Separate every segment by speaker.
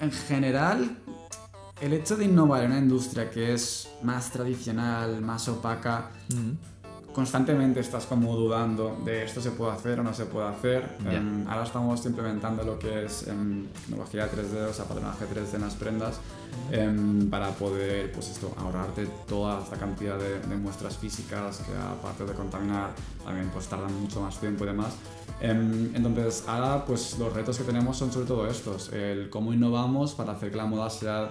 Speaker 1: En general, el hecho de innovar en una industria que es más tradicional, más opaca, constantemente estás como dudando de esto se puede hacer o no se puede hacer.
Speaker 2: Ya.
Speaker 1: Em, ahora estamos implementando lo que es em, tecnología 3D, o sea, patronaje 3D en las prendas, em, para poder, pues esto, ahorrarte toda esta cantidad de, de muestras físicas que aparte de contaminar, también pues tardan mucho más tiempo y demás. Em, entonces, ahora pues los retos que tenemos son sobre todo estos, el cómo innovamos para hacer que la moda sea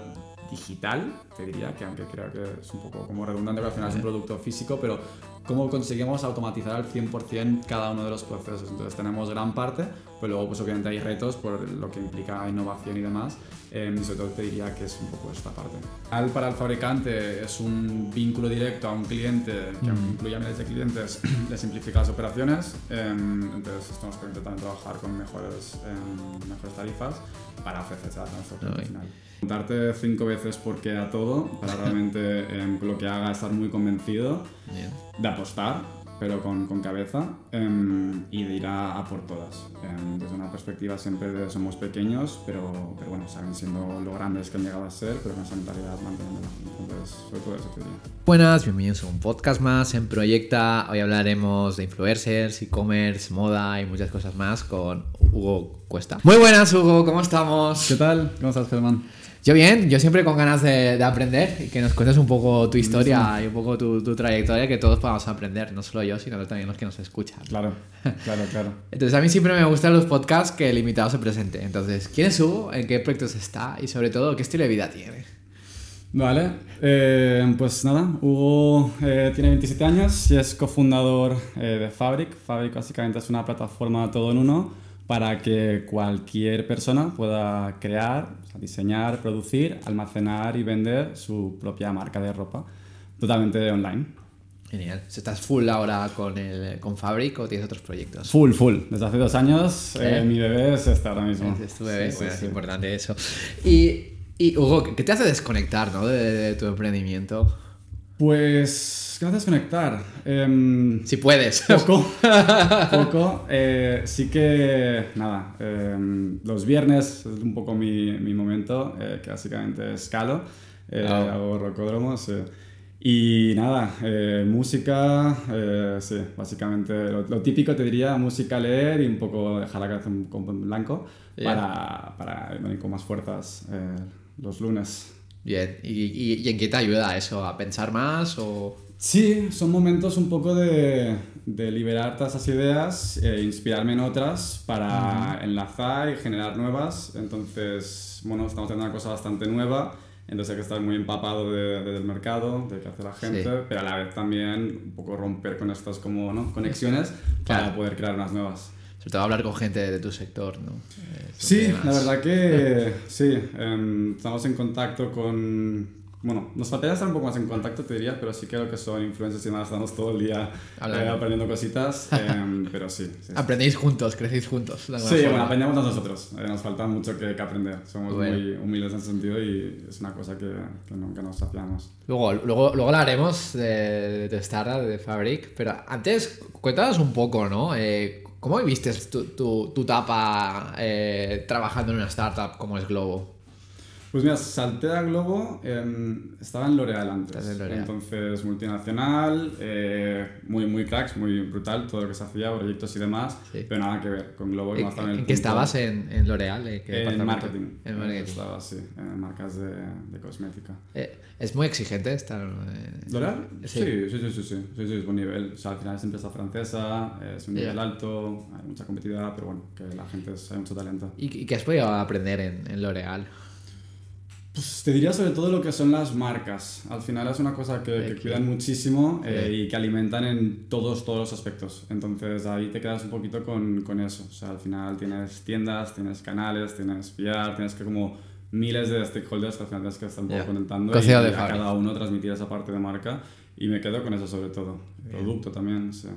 Speaker 1: digital, te diría, que aunque creo que es un poco como redundante, pero al final es un producto físico, pero cómo conseguimos automatizar al 100% cada uno de los procesos. Entonces tenemos gran parte, pero luego pues obviamente hay retos por lo que implica innovación y demás, eh, y sobre todo te diría que es un poco esta parte. Al para el fabricante es un vínculo directo a un cliente que aunque incluye a miles de clientes, le simplifica las operaciones, eh, entonces permite también trabajar con mejores, eh, mejores tarifas para ofrecer a nuestro cliente final. Preguntarte cinco veces por qué a todo, para realmente lo que haga estar muy convencido
Speaker 2: Bien.
Speaker 1: de apostar, pero con, con cabeza, em, y de ir a, a por todas. Em, desde una perspectiva siempre de somos pequeños, pero, pero bueno, saben siendo lo grandes que han llegado a ser, pero con esa mentalidad manteniéndola. Entonces, sobre todo eso diría.
Speaker 2: Buenas, bienvenidos a un podcast más en Proyecta. Hoy hablaremos de influencers, e-commerce, moda y muchas cosas más con Hugo Cuesta. Muy buenas, Hugo, ¿cómo estamos?
Speaker 1: ¿Qué tal? ¿Cómo estás, Germán?
Speaker 2: Yo bien, yo siempre con ganas de, de aprender y que nos cuentes un poco tu historia y un poco tu, tu trayectoria, que todos podamos aprender, no solo yo, sino también los que nos escuchan.
Speaker 1: Claro, claro, claro.
Speaker 2: Entonces a mí siempre me gustan los podcasts que el invitado se presente. Entonces, ¿quién es Hugo? ¿En qué proyectos está? Y sobre todo, ¿qué estilo de vida tiene?
Speaker 1: Vale, eh, pues nada, Hugo eh, tiene 27 años y es cofundador eh, de Fabric. Fabric básicamente es una plataforma todo en uno para que cualquier persona pueda crear, o sea, diseñar, producir, almacenar y vender su propia marca de ropa totalmente online.
Speaker 2: Genial. ¿Estás full ahora con, el, con Fabric o tienes otros proyectos?
Speaker 1: Full, full. Desde hace dos años eh,
Speaker 2: ¿Eh?
Speaker 1: mi bebé es este ahora mismo.
Speaker 2: Es tu bebé,
Speaker 1: Sí, sí,
Speaker 2: bueno,
Speaker 1: sí.
Speaker 2: es importante eso. Y, y Hugo, ¿qué te hace desconectar ¿no? de, de tu emprendimiento?
Speaker 1: Pues, ¿qué me haces conectar? Em,
Speaker 2: Si puedes.
Speaker 1: Poco, poco. Eh, sí que, nada, eh, los viernes es un poco mi, mi momento, eh, que básicamente escalo,
Speaker 2: Ah.
Speaker 1: hago rocódromos. eh, y nada, música, sí, básicamente lo, lo típico te diría, música, leer y un poco dejar la cabeza un blanco
Speaker 2: Ya.
Speaker 1: para, para venir con más fuerzas los lunes.
Speaker 2: Bien. ¿Y, y, y en qué te ayuda eso? ¿A pensar más o...?
Speaker 1: Sí, son momentos un poco de, de liberar todas esas ideas e inspirarme en otras para enlazar y generar nuevas. Entonces, bueno, estamos haciendo una cosa bastante nueva, entonces hay que estar muy empapado de- de- del mercado, de qué hace la gente,
Speaker 2: Sí.
Speaker 1: pero a la vez también un poco romper con estas como, ¿no? conexiones
Speaker 2: Claro.
Speaker 1: para poder crear unas nuevas.
Speaker 2: Sobre todo hablar con gente de tu sector, ¿no? Eh,
Speaker 1: Sí,
Speaker 2: sobre
Speaker 1: la verdad que sí. em, estamos en contacto con... Bueno, nos faltaría estar un poco más en contacto, te diría, pero sí lo que son influencers y demás, estamos todo el día eh, aprendiendo cositas, em, pero sí. sí, sí.
Speaker 2: Aprendéis juntos, crecéis juntos.
Speaker 1: Sí,
Speaker 2: forma.
Speaker 1: bueno, aprendemos nosotros. eh, nos falta mucho que, que aprender. Somos
Speaker 2: Bueno.
Speaker 1: muy humildes en ese sentido y es una cosa que, que nunca nos saciamos.
Speaker 2: Luego, luego, luego hablaremos de, de startup, de Fabric, pero antes cuéntanos un poco, ¿no? Eh, ¿Cómo viviste tu, tu, tu etapa eh, trabajando en una startup como es Globo?
Speaker 1: Pues mira, salté a Globo, em, estaba en L'Oreal antes.
Speaker 2: En L'Oréal.
Speaker 1: Entonces, multinacional, eh, muy, muy cracks, muy brutal todo lo que se hacía, proyectos y demás,
Speaker 2: Sí.
Speaker 1: pero nada que ver con Globo.
Speaker 2: ¿En,
Speaker 1: en el
Speaker 2: en qué estabas en, en L'Oreal? ¿En, qué
Speaker 1: En marketing.
Speaker 2: En marketing.
Speaker 1: Estaba, sí, en marcas de, de cosmética.
Speaker 2: Eh, es muy exigente estar... eh,
Speaker 1: ¿L'Oreal?
Speaker 2: Sí.
Speaker 1: Sí, sí, sí, sí, sí, sí, sí, es buen nivel. O sea, al final es empresa francesa, es un nivel alto, hay mucha competitividad, pero bueno, que la gente es, hay mucho talento.
Speaker 2: ¿Y, y qué has podido aprender en, en L'Oreal?
Speaker 1: Pues te diría sobre todo lo que son las marcas. Al final es una cosa que, que cuidan muchísimo eh, y que alimentan en todos, todos los aspectos. Entonces ahí te quedas un poquito con, con eso. O sea, al final tienes tiendas, tienes canales, tienes PR, tienes que como miles de stakeholders que al final tienes que estar un poco conectando y,
Speaker 2: Cocido de
Speaker 1: a cada uno transmitir esa parte de marca. Y me quedo con eso sobre todo. Producto también, sí.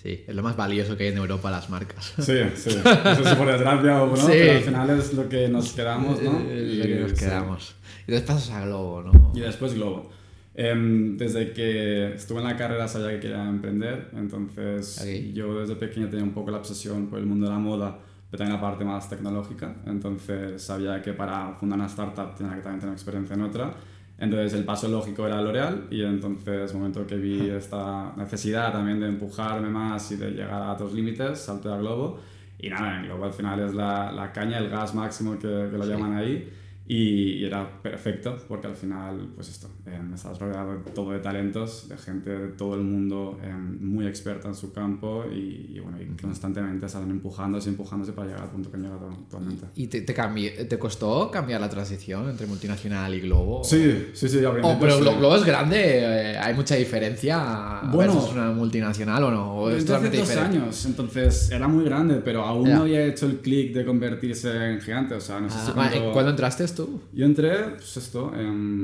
Speaker 2: Sí, es lo más valioso que hay en Europa las marcas.
Speaker 1: Sí, sí. Sé si por desgracia o no,
Speaker 2: Sí.
Speaker 1: pero al final es lo que nos quedamos, ¿no?
Speaker 2: Es lo que nos quedamos. Y después pasas a Globo, ¿no?
Speaker 1: Y después Globo. Em, desde que estuve en la carrera sabía que quería emprender, entonces
Speaker 2: Ok.
Speaker 1: yo desde pequeño tenía un poco la obsesión por el mundo de la moda, pero también la parte más tecnológica. Entonces sabía que para fundar una startup tenía que también tener experiencia en otra. Entonces el paso lógico era L'Oreal y entonces, el momento que vi esta necesidad también de empujarme más y de llegar a otros límites, salté a Globo. Y nada, en Globo al final es la, la caña, el gas máximo que, que lo llaman ahí. Y, era perfecto porque al final, pues esto, eh, estás rodeado de todo de talentos, de gente de todo el mundo eh, muy experta en su campo y, bueno, y constantemente salen empujándose, empujándose para llegar al punto que han llegado actualmente.
Speaker 2: ¿Y te, te, te costó cambiar la transición entre multinacional y Globo?
Speaker 1: Sí, sí, sí,
Speaker 2: oh, pero Globo es grande, eh, hay mucha diferencia. Bueno, ¿es una multinacional o no? ¿O
Speaker 1: es hace dos años, entonces era muy grande, pero aún no había hecho el clic de convertirse en gigante, o sea, no sé
Speaker 2: ah,
Speaker 1: si cuando...
Speaker 2: ¿Cuándo entraste
Speaker 1: yo entré, pues esto,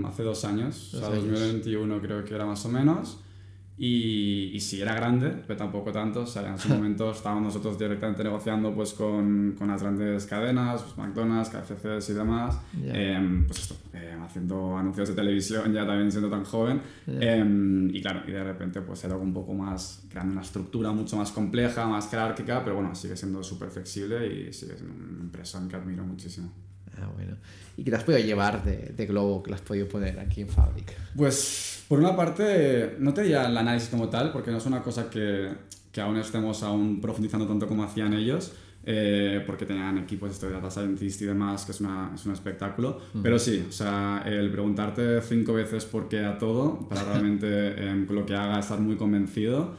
Speaker 1: hace dos años, o sea, 2021 creo que era más o menos. Y, y, sí, era grande, pero tampoco tanto. O sea, en ese momento estábamos nosotros directamente negociando pues, con, con las grandes cadenas, pues, McDonald's, KFC y demás. Em, pues esto, em, haciendo anuncios de televisión ya también siendo tan joven. Em, y claro, y de repente pues era un poco más, creando una estructura mucho más compleja, más jerárquica, pero bueno, sigue siendo súper flexible y sigue siendo una empresa que admiro muchísimo.
Speaker 2: Ah, bueno. ¿Y qué te has podido llevar de, de Globo que lo has podido poner aquí en Fabric?
Speaker 1: Pues, por una parte, no te diría el análisis como tal, porque no es una cosa que, que aún estemos aún profundizando tanto como hacían ellos, eh, porque tenían equipos de data scientist y demás, que es, una, es un espectáculo. Pero sí, o sea, el preguntarte cinco veces por qué a todo, para realmente eh, lo que haga estar muy convencido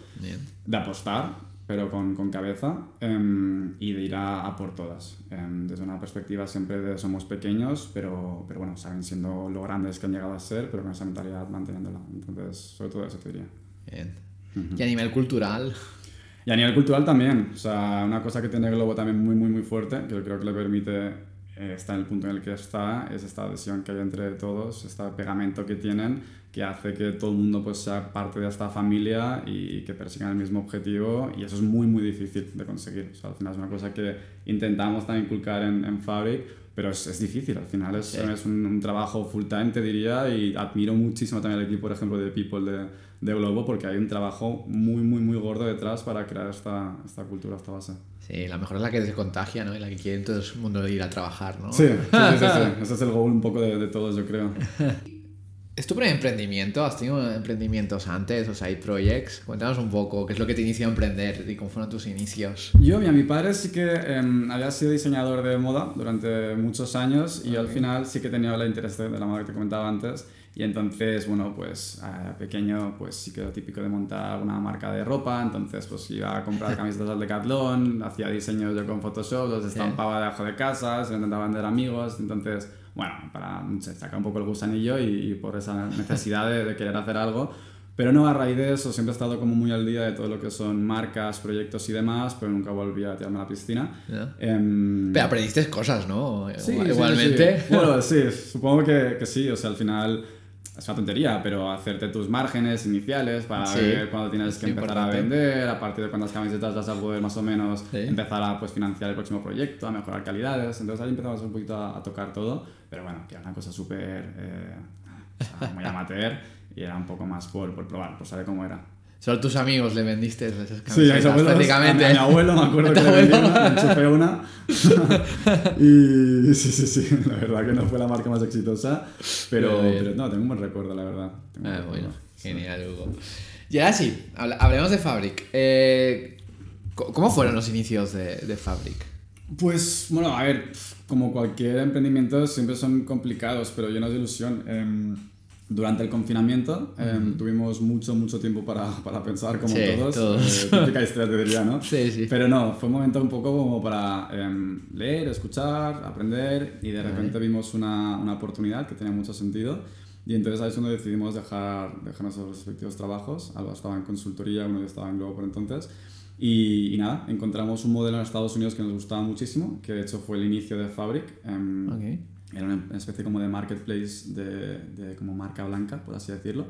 Speaker 1: de apostar pero con, con cabeza em, y de ir a, por todas. Em, desde una perspectiva siempre de somos pequeños, pero, pero bueno, saben siendo lo grandes que han llegado a ser, pero con esa mentalidad manteniéndola. Entonces, sobre todo eso te diría.
Speaker 2: Bien. ¿Y a nivel cultural?
Speaker 1: Y a nivel cultural también. O sea, una cosa que tiene Globo también muy, muy, muy fuerte, que creo que le permite eh, estar en el punto en el que está, es esta adhesión que hay entre todos, este pegamento que tienen que hace que todo el mundo pues, sea parte de esta familia y que persigan el mismo objetivo y eso es muy muy difícil de conseguir. O sea, al final es una cosa que intentamos también inculcar en, en Fabric, pero es, es, difícil, al final es, es un, trabajo full time te diría y admiro muchísimo también el equipo por ejemplo de People de, de Globo porque hay un trabajo muy muy muy gordo detrás para crear esta, esta cultura, esta base.
Speaker 2: Sí, la mejor es la que se contagia, ¿no? Y la que quiere todo el mundo ir a trabajar, ¿no?
Speaker 1: Sí, sí, sí, sí, ese es el goal un poco de, de todos, yo creo.
Speaker 2: ¿Es tu primer emprendimiento? ¿Has tenido emprendimientos antes o side projects? Cuéntanos un poco, ¿qué es lo que te inició a emprender y cómo fueron tus inicios?
Speaker 1: Yo, mira, mi padre sí que em, había sido diseñador de moda durante muchos años y al final sí que tenía el interés de la moda que te comentaba antes. Y entonces, bueno, pues a pequeño, pues sí que era típico de montar una marca de ropa, entonces pues iba a comprar camisetas al Decathlon, hacía diseños yo con Photoshop, los estampaba debajo de casa, se intentaba vender amigos, entonces bueno, para sacar un poco el gusanillo y, por esa necesidad de, querer hacer algo. Pero no, a raíz de eso siempre he estado como muy al día de todo lo que son marcas, proyectos y demás, pero nunca volví a tirarme a la piscina.
Speaker 2: Em, pero aprendiste cosas, ¿no? Sí, Igualmente.
Speaker 1: bueno, sí, supongo que, que, sí. O sea, al final es una tontería, pero hacerte tus márgenes iniciales para ver cuándo tienes que empezar a vender, a partir de cuántas camisetas vas a poder más o menos empezar a pues, financiar el próximo proyecto, a mejorar calidades. Entonces ahí empezamos un poquito a, tocar todo, pero bueno, que era una cosa súper eh, muy amateur y era un poco más por, por probar, por saber cómo era.
Speaker 2: Solo tus amigos le vendiste esas camisetas.
Speaker 1: Sí, a mis abuelos, prácticamente. A, mi abuelo me acuerdo que le vendí una, enchufé una. y sí, sí, sí, la verdad que no fue la marca más exitosa, pero, pero no, tengo un buen recuerdo, la verdad.
Speaker 2: Ah, bueno, genial, Hugo. Y ahora sí, hablemos de Fabric. Eh, ¿Cómo fueron los inicios de, de Fabric?
Speaker 1: Pues, bueno, a ver, como cualquier emprendimiento siempre son complicados, pero llenos de ilusión. Eh, durante el confinamiento em, tuvimos mucho, mucho tiempo para, para pensar como todos. todos. Eh, típica historia te diría, ¿no?
Speaker 2: Sí, sí.
Speaker 1: Pero no, fue un momento un poco como para em, leer, escuchar, aprender y de repente vimos una, una, oportunidad que tenía mucho sentido. Y entonces ahí es cuando decidimos dejar, dejar nuestros respectivos trabajos. Algo estaba en consultoría, uno ya estaba en Globo por entonces. Y, y, nada, encontramos un modelo en Estados Unidos que nos gustaba muchísimo, que de hecho fue el inicio de Fabric. Em, okay era una especie como de marketplace de, como marca blanca, por así decirlo.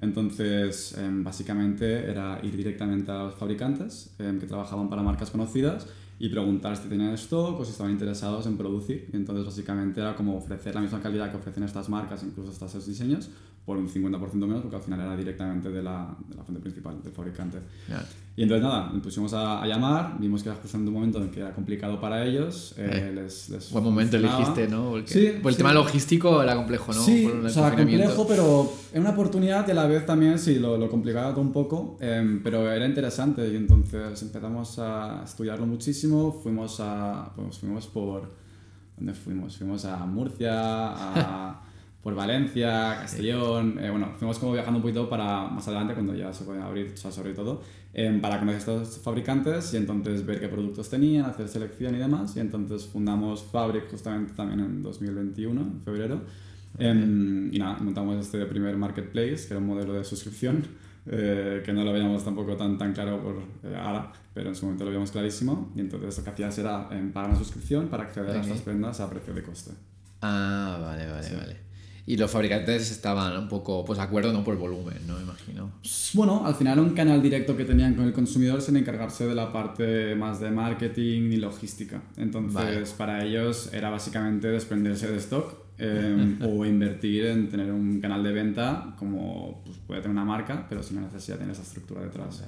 Speaker 1: Entonces, em, básicamente era ir directamente a los fabricantes em, que trabajaban para marcas conocidas y preguntar si tenían stock o si estaban interesados en producir. Entonces, básicamente era como ofrecer la misma calidad que ofrecen estas marcas, incluso estos diseños, por un 50% menos, porque al final era directamente de la, de la fuente principal, del fabricante. Y entonces nada, nos pusimos a, a, llamar, vimos que era justamente un momento en que era complicado para ellos. Eh,
Speaker 2: Eh,
Speaker 1: les, les
Speaker 2: Buen momento elegiste, ¿no? Porque,
Speaker 1: Sí,
Speaker 2: por el
Speaker 1: sí.
Speaker 2: tema logístico era complejo, ¿no?
Speaker 1: Sí,
Speaker 2: Por
Speaker 1: o sea, complejo, pero es una oportunidad y a la vez también sí, lo, lo complicaba todo un poco, em, pero era interesante y entonces empezamos a estudiarlo muchísimo, fuimos a, pues fuimos por, ¿dónde fuimos? Fuimos a Murcia, a, por Valencia, Castellón, eh, bueno, fuimos como viajando un poquito para más adelante cuando ya se pueden abrir, o sea, sobre todo, em, para conocer estos fabricantes y entonces ver qué productos tenían, hacer selección y demás, y entonces fundamos Fabric justamente también en 2021, en febrero. Em, y nada, montamos este primer marketplace, que era un modelo de suscripción, eh, que no lo veíamos tampoco tan, tan claro por eh, ahora, pero en su momento lo veíamos clarísimo. Y entonces lo que hacías era em, pagar una suscripción para acceder a estas prendas a precio de coste.
Speaker 2: Ah, vale, vale, vale. Y los fabricantes estaban un poco, pues, de acuerdo, ¿no? Por el volumen, ¿no? Me imagino.
Speaker 1: Bueno, al final un canal directo que tenían con el consumidor sin encargarse de la parte más de marketing y logística. Entonces,
Speaker 2: Vale.
Speaker 1: para ellos era básicamente desprenderse de stock eh, o invertir en tener un canal de venta como pues, puede tener una marca, pero sin la necesidad de tener esa estructura detrás.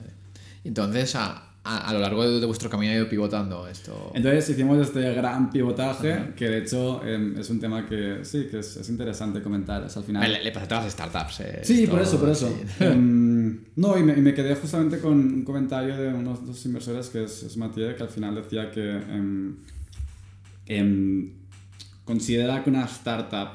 Speaker 2: Entonces, a, a, a lo largo de, de vuestro camino ha ido pivotando esto.
Speaker 1: Entonces hicimos este gran pivotaje, que de hecho em, es un tema que sí, que es, es interesante comentar. Al final...
Speaker 2: Le, le pasa a todas las startups. eh,
Speaker 1: Sí,
Speaker 2: esto,
Speaker 1: por eso, por eso.
Speaker 2: sí.
Speaker 1: Em, no, y me, y me quedé justamente con un comentario de unos dos inversores, que es, es Mathieu, que al final decía que em, considera que una startup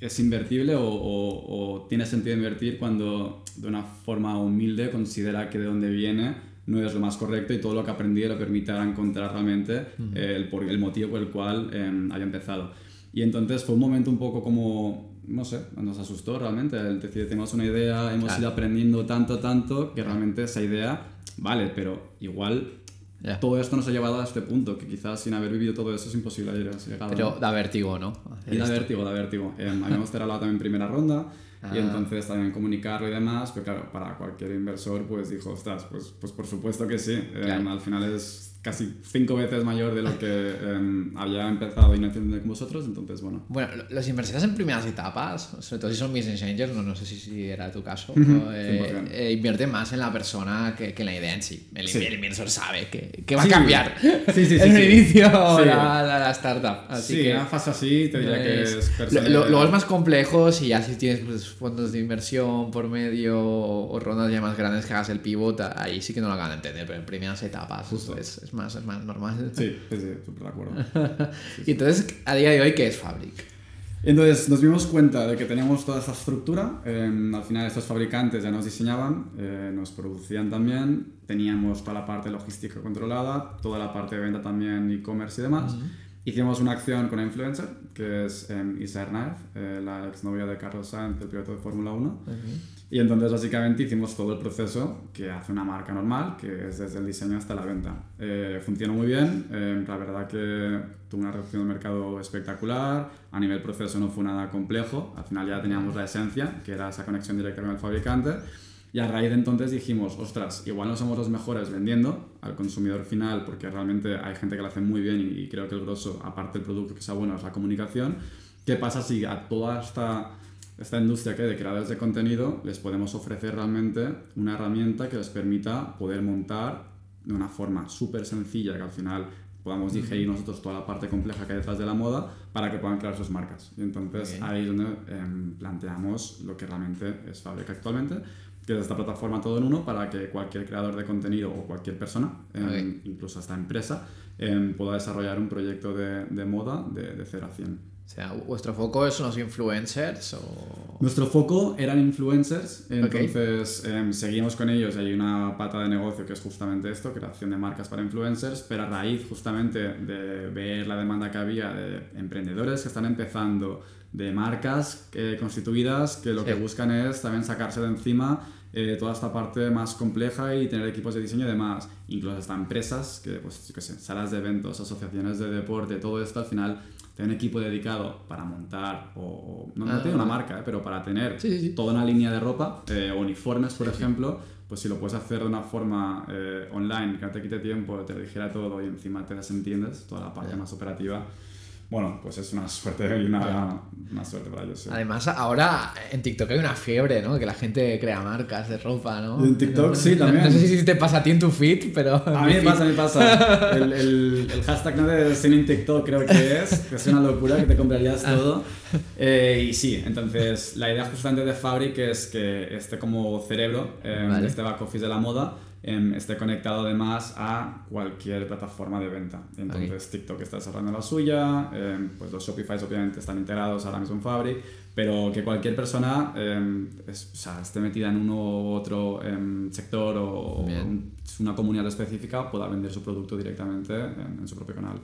Speaker 1: es invertible o, o- o tiene sentido invertir cuando de una forma humilde considera que de dónde viene no es lo más correcto y todo lo que ha aprendido le permitirá encontrar realmente eh, el, por- el motivo por el cual em, haya empezado. Y entonces fue un momento un poco como, no sé, nos asustó realmente. El decir, tenemos una idea, hemos
Speaker 2: Claro.
Speaker 1: ido aprendiendo tanto, tanto, que realmente esa idea, vale, pero igual todo esto nos ha llevado a este punto, que quizás sin haber vivido todo eso es imposible haber llegado.
Speaker 2: Pero da vértigo, ¿no?
Speaker 1: Y da vértigo, da vértigo. Eh, habíamos cerrado también primera ronda
Speaker 2: Ah.
Speaker 1: y entonces también comunicarlo y demás, pero claro, para cualquier inversor pues dijo, ostras, pues, pues por supuesto que sí. Eh, al final es casi cinco veces mayor de lo que eh, había empezado y no entiende con vosotros, entonces bueno.
Speaker 2: Bueno, los inversores en primeras etapas, sobre todo si son business angels, no, no sé si, era tu caso. Eh,
Speaker 1: 100%.
Speaker 2: eh, invierten más en la persona que, que en la idea en sí. El,
Speaker 1: Sí.
Speaker 2: el inversor sabe que, que va
Speaker 1: Sí.
Speaker 2: a cambiar
Speaker 1: Sí, sí, sí,
Speaker 2: en
Speaker 1: sí.
Speaker 2: inicio la, la- la startup. Así
Speaker 1: sí,
Speaker 2: que
Speaker 1: en una fase así te diría que
Speaker 2: es-
Speaker 1: personal.
Speaker 2: lo- luego es más complejo si ya si tienes pues, fondos de inversión por medio o, o rondas ya más grandes que hagas el pivot, ahí sí que no lo hagan entender, pero en primeras etapas
Speaker 1: Justo.
Speaker 2: es, es más, más normal.
Speaker 1: Sí, sí, sí, súper de acuerdo.
Speaker 2: Y entonces, a día de hoy, ¿qué es Fabric?
Speaker 1: Entonces nos dimos cuenta de que teníamos toda esta estructura. eh, al final estos fabricantes ya nos diseñaban, eh, nos producían también, teníamos toda la parte logística controlada, toda la parte de venta también, e-commerce y demás. Hicimos una acción con influencer, que es eh, Isa Hernández, eh, la exnovia de Carlos Sainz, el piloto de Fórmula 1. Y entonces básicamente hicimos todo el proceso que hace una marca normal, que es desde el diseño hasta la venta. Eh, funcionó muy bien, eh, la verdad que tuvo una reacción de mercado espectacular, a nivel proceso no fue nada complejo, al final ya teníamos la esencia, que era esa conexión directa con el fabricante, y a raíz de entonces dijimos, ostras, igual no somos los mejores vendiendo al consumidor final, porque realmente hay gente que lo hace muy bien y, creo que el grosso, aparte del producto que sea bueno, es la comunicación. ¿Qué pasa si a toda esta, esta industria que de creadores de contenido les podemos ofrecer realmente una herramienta que les permita poder montar de una forma súper sencilla, que al final podamos digerir nosotros toda la parte compleja que hay detrás de la moda para que puedan crear sus marcas. Y entonces
Speaker 2: Ok.
Speaker 1: ahí es donde em, planteamos lo que realmente es Fabric actualmente, que es esta plataforma todo en uno para que cualquier creador de contenido o cualquier persona,
Speaker 2: Ok.
Speaker 1: incluso esta empresa, em, pueda desarrollar un proyecto de, de moda de, de 0 a 100.
Speaker 2: O sea, ¿vuestro foco son los influencers o...?
Speaker 1: Nuestro foco eran influencers, entonces em, seguimos con ellos hay una pata de negocio que es justamente esto, creación de marcas para influencers, pero a raíz justamente de ver la demanda que había de emprendedores que están empezando, de marcas eh, constituidas que lo
Speaker 2: Sí.
Speaker 1: que buscan es también sacarse de encima eh, toda esta parte más compleja y tener equipos de diseño y demás, incluso hasta empresas, que pues qué sé, salas de eventos, asociaciones de deporte, todo esto al final tiene un equipo dedicado para montar o, no, no
Speaker 2: Ah.
Speaker 1: tiene una marca, eh, pero para tener
Speaker 2: Sí, sí, sí.
Speaker 1: toda una línea de ropa, eh, uniformes, por ejemplo, pues si lo puedes hacer de una forma eh, online, que no te quite tiempo, te lo dijera todo y encima te desentiendes, toda la parte más operativa, bueno, pues es una suerte y una, una suerte para ellos. sí.
Speaker 2: Además, ahora en TikTok hay una fiebre, ¿no? Que la gente crea marcas de ropa, ¿no?
Speaker 1: En TikTok, sí, también.
Speaker 2: No, sé si te pasa a ti en tu feed, pero...
Speaker 1: A mí me pasa, a mí me pasa. El, el, el hashtag no de sin en TikTok creo que es, que es una locura, que te comprarías
Speaker 2: Ah.
Speaker 1: todo. Eh, y sí, entonces la idea justamente de Fabric es que este como cerebro, eh,
Speaker 2: Vale.
Speaker 1: este back office de la moda, em, esté conectado además a cualquier plataforma de venta. Entonces TikTok está cerrando la suya, em, pues los Shopify obviamente están integrados ahora mismo en Fabric, pero que cualquier persona em, es- o sea, esté metida en uno u otro sector o un- una comunidad específica pueda vender su producto directamente en, en su propio canal.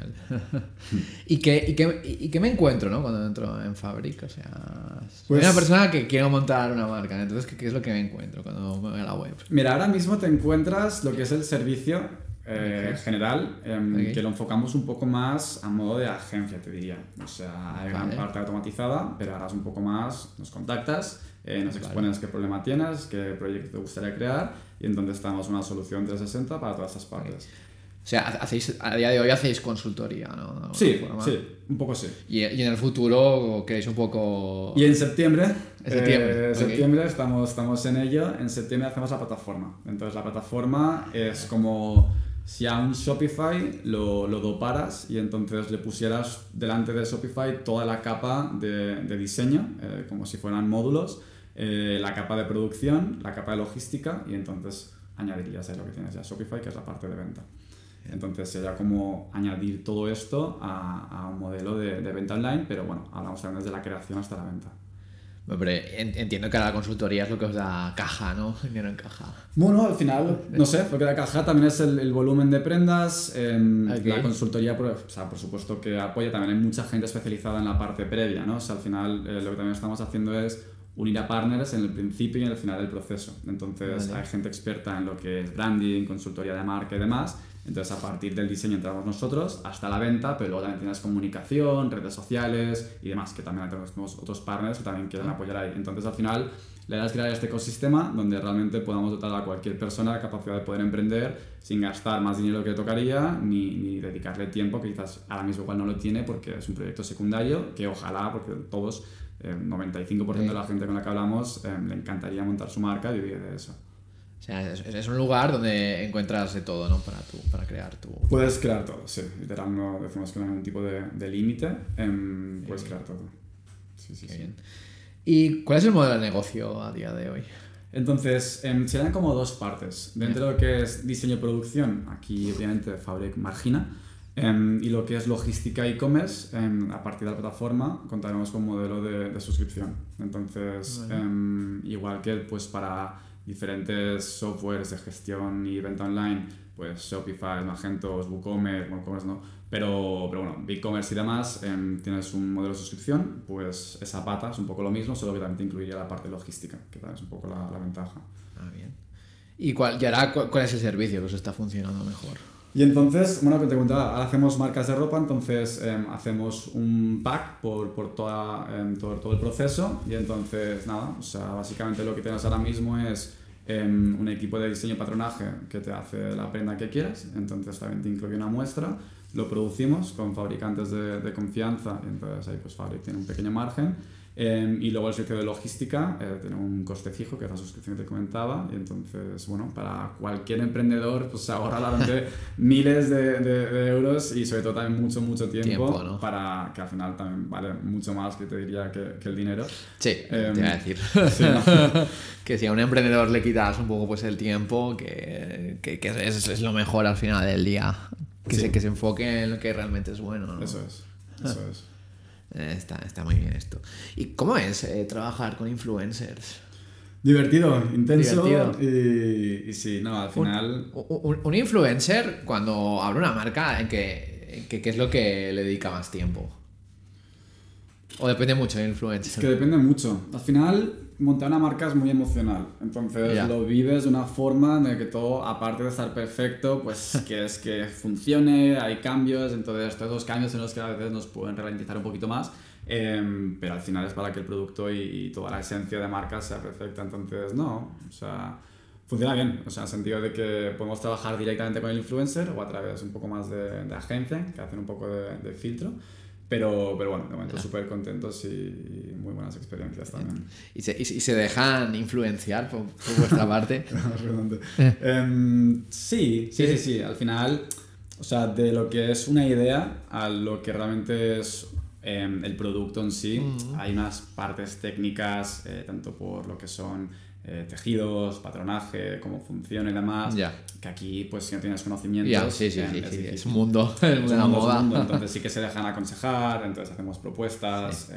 Speaker 2: Eh, Genial. ¿Y qué, y, qué, ¿Y qué me encuentro, no? Cuando entro en Fabric, o sea... soy
Speaker 1: Pues-
Speaker 2: una persona que quiero montar una marca, entonces, ¿qué, qué es lo que me encuentro cuando me voy a la web?
Speaker 1: Mira, ahora mismo te encuentras lo que es el servicio eh, general, em,
Speaker 2: Ok.
Speaker 1: que lo enfocamos un poco más a modo de agencia, te diría. O sea, hay gran
Speaker 2: Vale.
Speaker 1: parte automatizada, pero ahora es un poco más, nos contactas, eh, nos
Speaker 2: Vale.
Speaker 1: expones qué problema tienes, qué proyecto te gustaría crear, y entonces damos una solución 360 para todas estas partes.
Speaker 2: O sea, hacéis, a día de hoy hacéis consultoría, ¿no?
Speaker 1: Sí,
Speaker 2: forma.
Speaker 1: sí, un poco sí.
Speaker 2: Y, y en el futuro queréis un poco...
Speaker 1: Y en septiembre,
Speaker 2: En septiembre,
Speaker 1: eh,
Speaker 2: ok.
Speaker 1: septiembre estamos, estamos en ello. En septiembre hacemos la plataforma. Entonces la plataforma es como si a un Shopify lo, lo doparas y entonces le pusieras delante de Shopify toda la capa de, de diseño, eh, como si fueran módulos, eh, la capa de producción, la capa de logística y entonces añadirías ahí lo que tienes ya Shopify, que es la parte de venta. Entonces sería como añadir todo esto a, a un modelo de, de venta online, pero bueno, hablamos también desde la creación hasta la venta.
Speaker 2: En- entiendo que la consultoría es lo que os da caja, ¿no? Dinero en caja.
Speaker 1: Bueno, al final, no sé, lo que da caja también es el, el volumen de prendas, em,
Speaker 2: Ok.
Speaker 1: la consultoría, por, o sea, por supuesto que apoya, también hay mucha gente especializada en la parte previa, ¿no? O sea, al final eh, lo que también estamos haciendo es unir a partners en el principio y en el final del proceso. Entonces
Speaker 2: Vale.
Speaker 1: hay gente experta en lo que es branding, consultoría de marca y demás. Entonces a partir del diseño entramos nosotros hasta la venta, pero luego también tienes comunicación, redes sociales y demás, que también tenemos otros partners que también quieren apoyar ahí. Entonces al final la idea es crear este ecosistema donde realmente podamos dotar a cualquier persona la capacidad de poder emprender sin gastar más dinero que tocaría ni, ni dedicarle tiempo que quizás ahora mismo igual no lo tiene porque es un proyecto secundario que ojalá, porque todos, el 95% de la gente con la que hablamos eh, le encantaría montar su marca y vivir de eso.
Speaker 2: O sea, es, es un lugar donde encuentras de todo, ¿no? Para, tu, para crear tu...
Speaker 1: Puedes crear todo, sí. Literal, no decimos que no hay ningún tipo de, de límite. em, puedes crear todo. Sí, sí,
Speaker 2: Qué
Speaker 1: sí.
Speaker 2: bien. ¿Y cuál es el modelo de negocio a día de hoy?
Speaker 1: Entonces, em, serían como dos partes. Dentro de lo que es diseño y producción, aquí obviamente Fabric margina. em, y lo que es logística e-commerce, em, a partir de la plataforma contaremos con un modelo de, de suscripción. Entonces,
Speaker 2: Vale.
Speaker 1: igual que pues para diferentes softwares de gestión y venta online, pues Shopify, Magento, WooCommerce, WooCommerce no, pero, pero bueno, BigCommerce y demás, em, tienes un modelo de suscripción, pues esa pata es un poco lo mismo, solo que también te incluiría la parte logística, que también es un poco la, la ventaja.
Speaker 2: Ah, bien. ¿Y cuál, y ahora cuál, cuál es el servicio que os está funcionando mejor?
Speaker 1: Y entonces, bueno, que te contaba, ahora hacemos marcas de ropa, entonces em, hacemos un pack por, por toda, em, todo, todo el proceso. Y entonces, nada, o sea, básicamente lo que tienes ahora mismo es em, un equipo de diseño y patronaje que te hace la prenda que quieras, entonces también te incluye una muestra, lo producimos con fabricantes de, de confianza. Y entonces ahí pues Fabric tiene un pequeño margen em, y luego el servicio de logística eh, tiene un coste fijo, que es la suscripción que te comentaba. Y entonces, bueno, para cualquier emprendedor, pues se ahorra realmente miles de, de- de euros y sobre todo también mucho, mucho tiempo,
Speaker 2: Tiempo, ¿no?
Speaker 1: para que al final también vale mucho más que te diría que, que el dinero.
Speaker 2: Sí,
Speaker 1: Em,
Speaker 2: te iba a decir.
Speaker 1: sí, ¿no?
Speaker 2: que si a un emprendedor le quitas un poco pues el tiempo, que, que, que es, es lo mejor al final del día. Que,
Speaker 1: Sí.
Speaker 2: se, que se enfoque en lo que realmente es bueno. ¿no?
Speaker 1: Eso es, eso es.
Speaker 2: Eh, Está, está muy bien esto. ¿Y cómo es eh, trabajar con influencers?
Speaker 1: Divertido, intenso
Speaker 2: Divertido.
Speaker 1: Y, y sí, no, al final...
Speaker 2: Un, un- un influencer, cuando abre una marca, ¿en qué, en qué- qué es lo que le dedica más tiempo? O depende mucho del influencer.
Speaker 1: Es que depende mucho. Al final, montar una marca es muy emocional. Entonces
Speaker 2: Ya.
Speaker 1: lo vives de una forma en la que todo, aparte de estar perfecto, pues que es que funcione, hay cambios. Entonces, estos dos cambios en los que a veces nos pueden ralentizar un poquito más. em, pero al final es para que el producto y, y toda la esencia de marca sea perfecta. Entonces, no. O sea, Funciona bien, o sea, en el sentido de que podemos trabajar directamente con el influencer o a través un poco más de, de agencia, que hacen un poco de, de filtro. Pero, pero bueno, de momento súper contentos y muy buenas experiencias también.
Speaker 2: ¿Y se, y se dejan influenciar por, por vuestra parte?
Speaker 1: um, sí, sí, sí, sí. Al final, o sea, de lo que es una idea a lo que realmente es eh, el producto en sí, mm. hay unas partes técnicas, eh, tanto por lo que son eh, tejidos, patronaje, cómo funciona y demás. Que aquí, pues si no tienes conocimientos,
Speaker 2: sí, sí, sí, sí, es un mundo, el mundo, la moda.
Speaker 1: Mundo, entonces sí que se dejan aconsejar, entonces hacemos propuestas.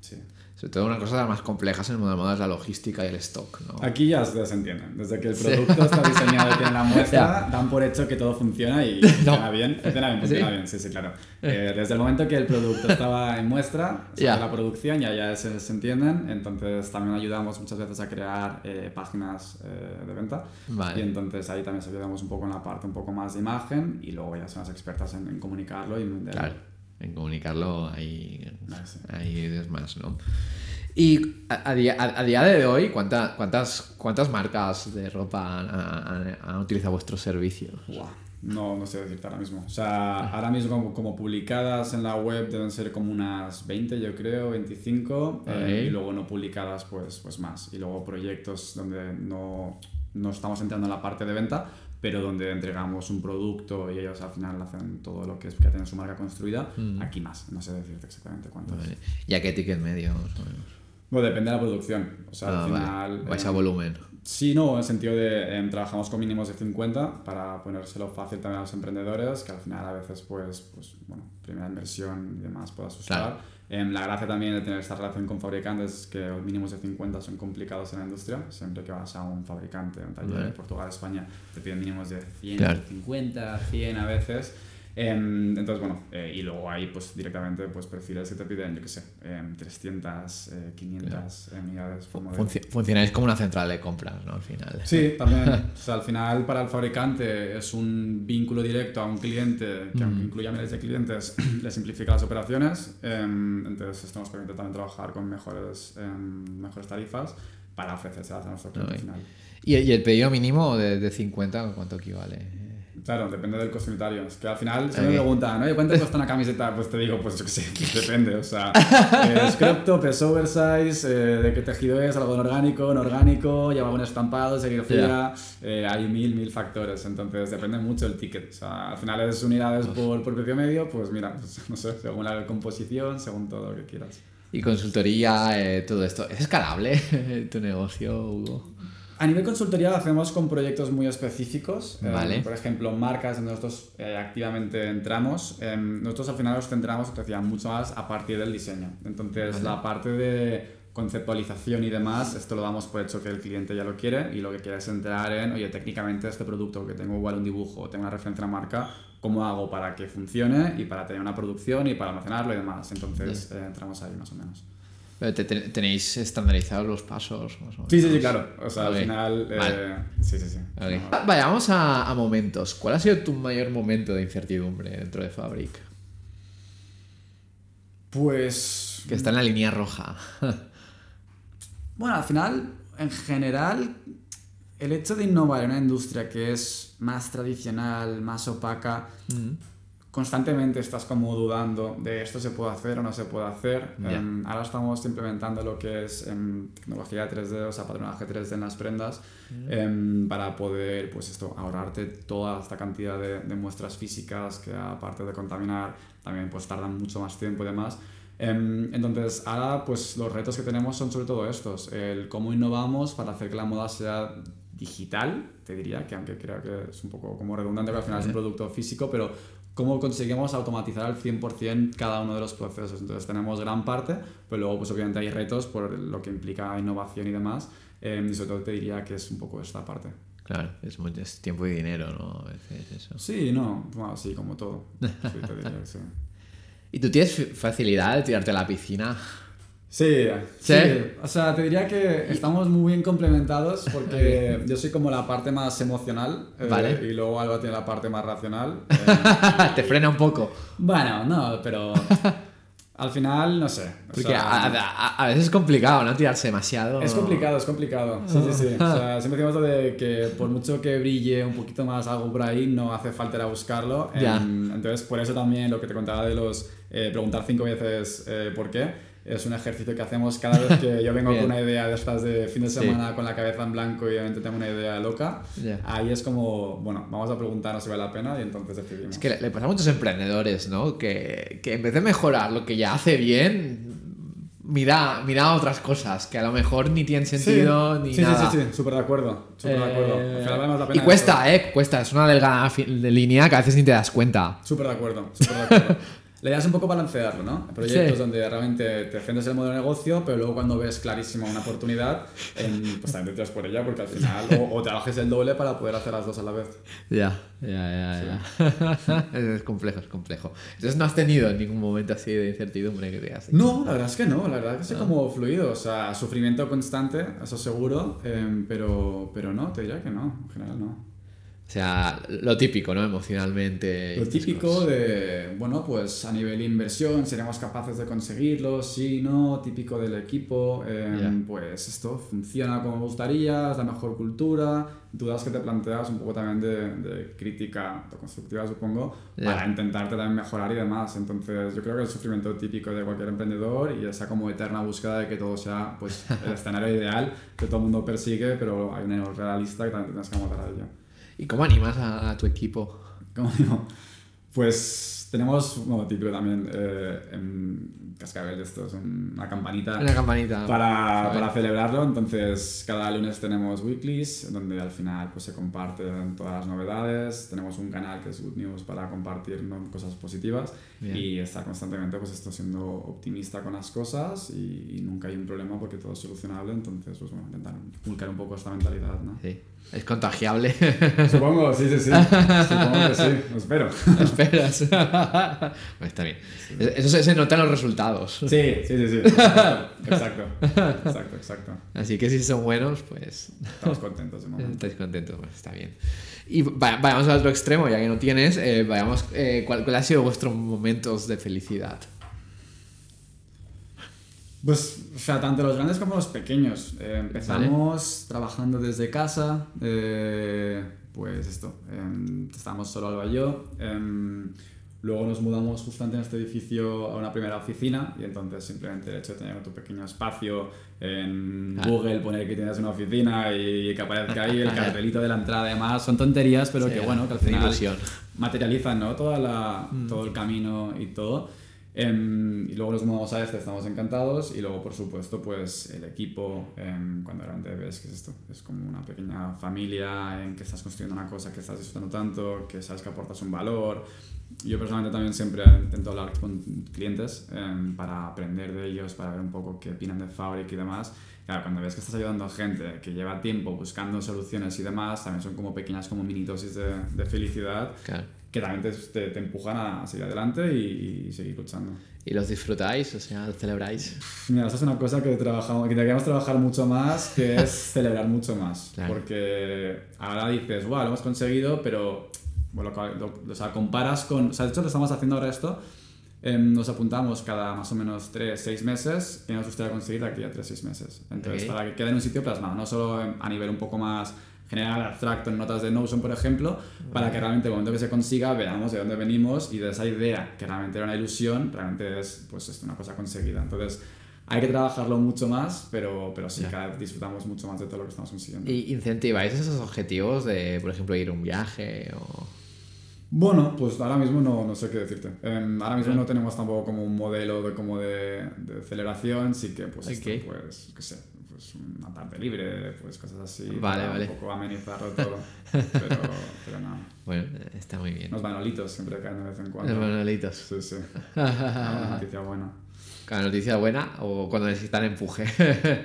Speaker 1: sí.
Speaker 2: Sobre todo una cosa de las más complejas en el mundo de moda es la logística y el stock. ¿no?
Speaker 1: Aquí ya se entienden. Desde que el producto está diseñado y tiene la muestra, dan por hecho que todo funciona y funciona bien. Funciona bien, funciona bien, sí, sí, claro. Eh, desde el momento que el producto estaba en muestra, se la producción, ya, ya se, se, entienden. Entonces también ayudamos muchas veces a crear eh, páginas eh, de venta. Vale. Y entonces ahí también se ayudamos un poco en la parte un poco más de imagen y luego ya son las expertas en, en comunicarlo y vender.
Speaker 2: Claro en comunicarlo ahí, ahí es más, ¿no? Y a, día, a, día, de hoy, ¿cuánta, cuántas, ¿cuántas marcas de ropa han, han, utilizado vuestros servicios?
Speaker 1: No, no sé decirte ahora mismo. O sea, ahora mismo como, como, publicadas en la web deben ser como unas 20, yo creo, 25. Eh, y luego no publicadas, pues, pues más. Y luego proyectos donde no, no estamos entrando en la parte de venta, pero donde entregamos un producto y ellos al final hacen todo lo que es que tienen su marca construida, mm. aquí más, no sé decirte exactamente cuántos.
Speaker 2: ¿Y a qué ticket medio?
Speaker 1: Bueno, depende de la producción. O sea, al ah, final.
Speaker 2: Vais a volumen.
Speaker 1: Sí, no, en el sentido de em, trabajamos con mínimos de 50 para ponérselo fácil también a los emprendedores, que al final a veces, pues, pues bueno, primera inversión y demás puede asustar. Em, la gracia también de tener esta relación con fabricantes es que los mínimos de 50 son complicados en la industria. Siempre que vas a un fabricante, un taller en Portugal, España, te piden mínimos de 100, 50, 100 a veces. Em, entonces, bueno, eh, y luego hay pues directamente pues perfiles que te piden, yo qué sé, 300, 500 unidades.
Speaker 2: funcionáis como una central de compras, ¿no? Al final.
Speaker 1: Sí, también. o sea, al final para el fabricante es un vínculo directo a un cliente que aunque incluya miles de clientes, le simplifica las operaciones. Em, entonces, esto nos permite también trabajar con mejores, em, mejores tarifas para ofrecérselas a nuestro cliente final.
Speaker 2: ¿Y, el pedido mínimo de, de 50 cuánto equivale?
Speaker 1: Claro, depende del costumitario. Es que al final, si me preguntan, ¿no? ¿cuánto cuesta una camiseta? Pues te digo, pues yo qué sé, depende. O sea, es crop top, es oversize, eh, de qué tejido es, algo orgánico, no orgánico, lleva un estampado, serigrafía, eh, hay mil, mil factores. Entonces depende mucho el ticket. O sea, al final es unidades por, por precio medio, pues mira, pues, no sé, según la composición, según todo lo que quieras.
Speaker 2: Y consultoría, eh, todo esto. ¿Es escalable tu negocio, Hugo?
Speaker 1: A nivel consultoría lo hacemos con proyectos muy específicos. Eh, por ejemplo, marcas donde nosotros eh, activamente entramos. Em, nosotros al final nos centramos, te decía, mucho más a partir del diseño. Entonces, la parte de conceptualización y demás, esto lo damos por hecho que el cliente ya lo quiere y lo que quiere es entrar en, oye, técnicamente este producto que tengo igual un dibujo, tengo una referencia a la marca, ¿cómo hago para que funcione y para tener una producción y para almacenarlo y demás? Entonces, eh, entramos ahí más o menos.
Speaker 2: ¿Tenéis estandarizados los pasos?
Speaker 1: Sí, sí, sí, claro. O sea, al final. Eh, sí, sí, sí.
Speaker 2: Vayamos a, momentos. ¿Cuál ha sido tu mayor momento de incertidumbre dentro de Fabric?
Speaker 1: Pues.
Speaker 2: Que está en la línea roja.
Speaker 1: bueno, al final, en general, el hecho de innovar en una industria que es más tradicional, más opaca. Mm constantemente estás como dudando de esto se puede hacer o no se puede hacer. Em, ahora estamos implementando lo que es em, tecnología 3D, o sea, patronaje 3D en las prendas, em, para poder, pues esto, ahorrarte toda esta cantidad de, de, muestras físicas que aparte de contaminar, también pues tardan mucho más tiempo y demás. entonces, ahora pues los retos que tenemos son sobre todo estos, el cómo innovamos para hacer que la moda sea digital, te diría, que aunque creo que es un poco como redundante, que al final es un producto físico, pero cómo conseguimos automatizar al 100% cada uno de los procesos. Entonces tenemos gran parte, pero luego pues obviamente hay retos por lo que implica innovación y demás. Eh, y sobre todo te diría que es un poco esta parte.
Speaker 2: Claro, es, mucho, tiempo y dinero, ¿no? eso.
Speaker 1: Sí, no, bueno, sí, como todo. Sí,
Speaker 2: ¿Y tú tienes facilidad de tirarte a la piscina?
Speaker 1: Sí, sí, O sea, te diría que estamos muy bien complementados porque yo soy como la parte más emocional eh, y luego Alba tiene la parte más racional.
Speaker 2: Eh, te frena un poco.
Speaker 1: Bueno, no, pero Al final, no sé.
Speaker 2: Porque
Speaker 1: sea,
Speaker 2: a, a- a veces es complicado, ¿no? Tirarse demasiado.
Speaker 1: Es complicado, es complicado. Sí, sí, sí. O sea, siempre decimos de que por mucho que brille un poquito más algo por ahí, no hace falta ir a buscarlo.
Speaker 2: Ya.
Speaker 1: Entonces, por eso también lo que te contaba de los eh, preguntar cinco veces eh, por qué. Es un ejercicio que hacemos cada vez que yo vengo con una idea de estas de fin de
Speaker 2: Sí.
Speaker 1: semana con la cabeza en blanco y obviamente tengo una idea loca.
Speaker 2: Ya.
Speaker 1: Ahí es como, bueno, vamos a preguntarnos si vale la pena y entonces decidimos.
Speaker 2: Es que le, le pasa a muchos emprendedores, ¿no? Que, que en vez de mejorar lo que ya hace bien, mira, mira otras cosas que a lo mejor ni tienen sentido ni
Speaker 1: sí,
Speaker 2: nada.
Speaker 1: Sí, sí, sí, súper de acuerdo. Súper de acuerdo. Al
Speaker 2: Eh,
Speaker 1: la
Speaker 2: y
Speaker 1: pena
Speaker 2: cuesta, ¿eh? Cuesta. Es una delgada de línea que a veces ni te das cuenta.
Speaker 1: Súper de acuerdo, súper de acuerdo. La idea es un poco balancearlo, ¿no? Proyectos
Speaker 2: Sí.
Speaker 1: donde realmente te centres en el modelo de negocio, pero luego cuando ves clarísima una oportunidad, em, pues también te tiras por ella, porque al final o, o trabajes el doble para poder hacer las dos a la vez.
Speaker 2: Ya, ya, ya, ya. es, complejo, es complejo. Entonces no has tenido en ningún momento así de incertidumbre que digas.
Speaker 1: No, la verdad es que no, la verdad es que soy
Speaker 2: Ah.
Speaker 1: como fluido, o sea, sufrimiento constante, eso seguro, em, pero, pero no, te diría que no, en general no.
Speaker 2: O sea, lo típico, ¿no? Emocionalmente.
Speaker 1: Lo típico de, bueno, pues a nivel inversión, seremos capaces de conseguirlo, sí, no, típico del equipo, em,
Speaker 2: Ya.
Speaker 1: pues esto funciona como me gustaría, es la mejor cultura, dudas que te planteas un poco también de, de crítica constructiva, supongo,
Speaker 2: Ya.
Speaker 1: para intentarte también mejorar y demás. Entonces, yo creo que el sufrimiento típico de cualquier emprendedor y esa como eterna búsqueda de que todo sea, pues, el escenario ideal que todo el mundo persigue, pero hay un error realista que también tienes que amoldar a ello.
Speaker 2: ¿Y cómo animas a, a tu equipo?
Speaker 1: ¿Cómo digo? Pues tenemos, bueno, típico también, eh, en Cascabel de estos, una campanita
Speaker 2: Una campanita.
Speaker 1: para, para celebrarlo. Entonces, cada lunes tenemos weeklies, donde al final pues, se comparten todas las novedades. Tenemos un canal que es Good News para compartir ¿no? cosas positivas
Speaker 2: Bien.
Speaker 1: y estar constantemente pues, esto siendo optimista con las cosas y, y nunca hay un problema porque todo es solucionable. Entonces, pues bueno, intentar inculcar un poco esta mentalidad, ¿no?
Speaker 2: Sí. Es contagiable.
Speaker 1: Supongo, sí, sí, sí. Supongo que sí, lo espero.
Speaker 2: Esperas. Bueno, Está bien. Eso se, se nota en los resultados.
Speaker 1: Sí, sí, sí, sí. Exacto, exacto, exacto.
Speaker 2: Así que si son buenos, pues
Speaker 1: Estamos contentos de momento.
Speaker 2: estáis contentos. Pues está bien. Y va- vayamos al otro extremo, ya que no tienes. eh, vayamos, eh, ¿cuál, ¿Cuál ha sido vuestros momentos de felicidad?
Speaker 1: Pues, o sea, tanto los grandes como los pequeños. Eh, empezamos trabajando desde casa, eh, pues esto, em, estábamos solo Alba y yo. em, luego nos mudamos justamente en este edificio a una primera oficina y entonces simplemente el hecho de tener tu pequeño espacio en
Speaker 2: Ah.
Speaker 1: Google, poner que tienes una oficina y que aparezca ahí el cartelito de la entrada además, son tonterías, pero
Speaker 2: Sí,
Speaker 1: que bueno, que al final materializan ¿no? Toda la, todo el camino y todo. Em, y luego nos mudamos a este, estamos encantados. Y luego, por supuesto, pues el equipo, em, cuando realmente ves que es esto, es como una pequeña familia en que estás construyendo una cosa que estás disfrutando tanto, que sabes que aportas un valor. Yo personalmente también siempre intento hablar con clientes em, para aprender de ellos, para ver un poco qué opinan de Fabric y demás. Claro, cuando ves que estás ayudando a gente que lleva tiempo buscando soluciones y demás, también son como pequeñas como mini dosis de, de felicidad
Speaker 2: Claro.
Speaker 1: Que también te, te, empujan a seguir adelante y, y seguir luchando.
Speaker 2: ¿Y los disfrutáis? O sea, los celebráis.
Speaker 1: Mira, esa es una cosa que, trabajamos, que deberíamos trabajar mucho más, que es celebrar mucho más.
Speaker 2: Claro.
Speaker 1: Porque ahora dices, wow, lo hemos conseguido, pero bueno, lo, lo- o sea, comparas con... O sea, de hecho, lo estamos haciendo ahora esto. em, nos apuntamos cada más o menos 3, 6 meses que nos gustaría conseguir de aquí a 3, 6 meses. Entonces,
Speaker 2: Ok.
Speaker 1: para que quede en un sitio plasmado, no solo a nivel un poco más general, abstracto, en notas de Notion, por ejemplo, para que realmente el momento que se consiga veamos de dónde venimos y de esa idea que realmente era una ilusión, realmente es pues, es una cosa conseguida. Entonces, hay que trabajarlo mucho más, pero, pero sí,
Speaker 2: Ya.
Speaker 1: cada vez disfrutamos mucho más de todo lo que estamos consiguiendo.
Speaker 2: ¿Y incentiváis esos objetivos de, por ejemplo, ir a un viaje o...?
Speaker 1: Bueno, pues ahora mismo no, no sé qué decirte. Em, ahora mismo
Speaker 2: Ya.
Speaker 1: no tenemos tampoco como un modelo de, como de, de celebración, sí que pues, esto,
Speaker 2: Ok.
Speaker 1: pues, qué sé, pues una tarde libre, pues cosas así.
Speaker 2: Vale,
Speaker 1: para
Speaker 2: vale.
Speaker 1: Un poco amenizarlo todo. pero, pero no.
Speaker 2: Bueno, está muy bien.
Speaker 1: Los manolitos siempre caen de vez en cuando.
Speaker 2: Los manolitos.
Speaker 1: Sí, sí. Una noticia buena.
Speaker 2: Cada noticia buena o cuando necesitan empuje.